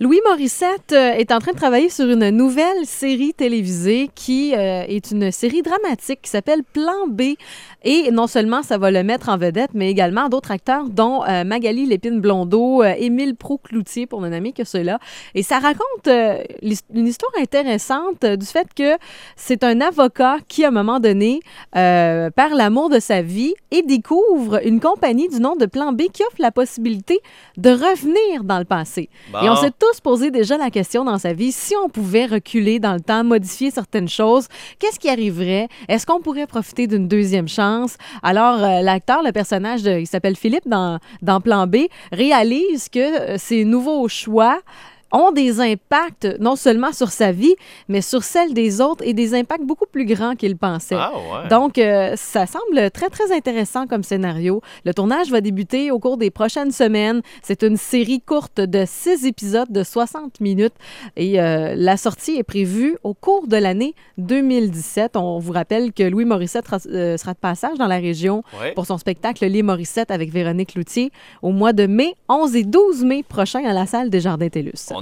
Louis Morissette euh, est en train de travailler sur une nouvelle série télévisée qui euh, est une série dramatique qui s'appelle Plan B. Et non seulement ça va le mettre en vedette, mais également d'autres acteurs, dont euh, Magali Lépine-Blondeau, euh, Émile Pro-Cloutier, pour ne nommer que ceux-là. Et ça raconte une histoire intéressante du fait que c'est un avocat qui, à un moment donné, perd l'amour de sa vie et découvre une compagnie du nom de Plan B qui offre la possibilité de revenir dans le passé. Bon. Et on s'est tous posé déjà la question dans sa vie, si on pouvait reculer dans le temps, modifier certaines choses, qu'est-ce qui arriverait? Est-ce qu'on pourrait profiter d'une deuxième chance? Alors, euh, l'acteur, le personnage, de- il s'appelle Philippe dans, dans Plan B, réalise que euh, ces nouveaux choix ont des impacts non seulement sur sa vie, mais sur celle des autres et des impacts beaucoup plus grands qu'il pensait. Ah ouais. Donc, euh, ça semble très, très intéressant comme scénario. Le tournage va débuter au cours des prochaines semaines. C'est une série courte de six épisodes de 60 minutes et euh, la sortie est prévue au cours de l'année 2017. On vous rappelle que Louis Morissette sera, euh, sera de passage dans la région Ouais. pour son spectacle Les Morissette avec Véronique Loutier au mois de mai, 11 et 12 mai prochain à la salle des Jardins TELUS.